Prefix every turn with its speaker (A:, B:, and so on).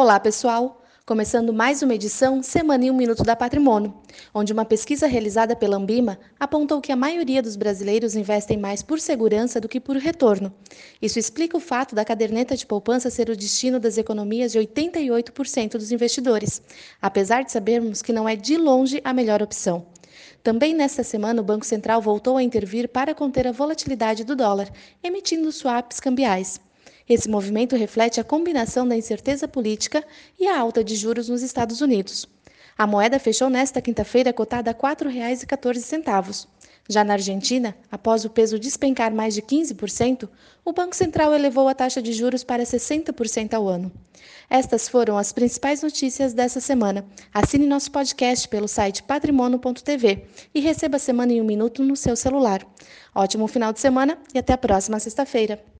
A: Olá, pessoal! Começando mais uma edição Semana em um Minuto da Patrimônio, onde uma pesquisa realizada pela Ambima apontou que a maioria dos brasileiros investem mais por segurança do que por retorno. Isso explica o fato da caderneta de poupança ser o destino das economias de 88% dos investidores, apesar de sabermos que não é de longe a melhor opção. Também nesta semana, o Banco Central voltou a intervir para conter a volatilidade do dólar, emitindo swaps cambiais. Esse movimento reflete a combinação da incerteza política e a alta de juros nos Estados Unidos. A moeda fechou nesta quinta-feira cotada a R$ 4,14. Já na Argentina, após o peso despencar mais de 15%, o Banco Central elevou a taxa de juros para 60% ao ano. Estas foram as principais notícias dessa semana. Assine nosso podcast pelo site patrimono.tv e receba a semana em um minuto no seu celular. Ótimo final de semana e até a próxima sexta-feira.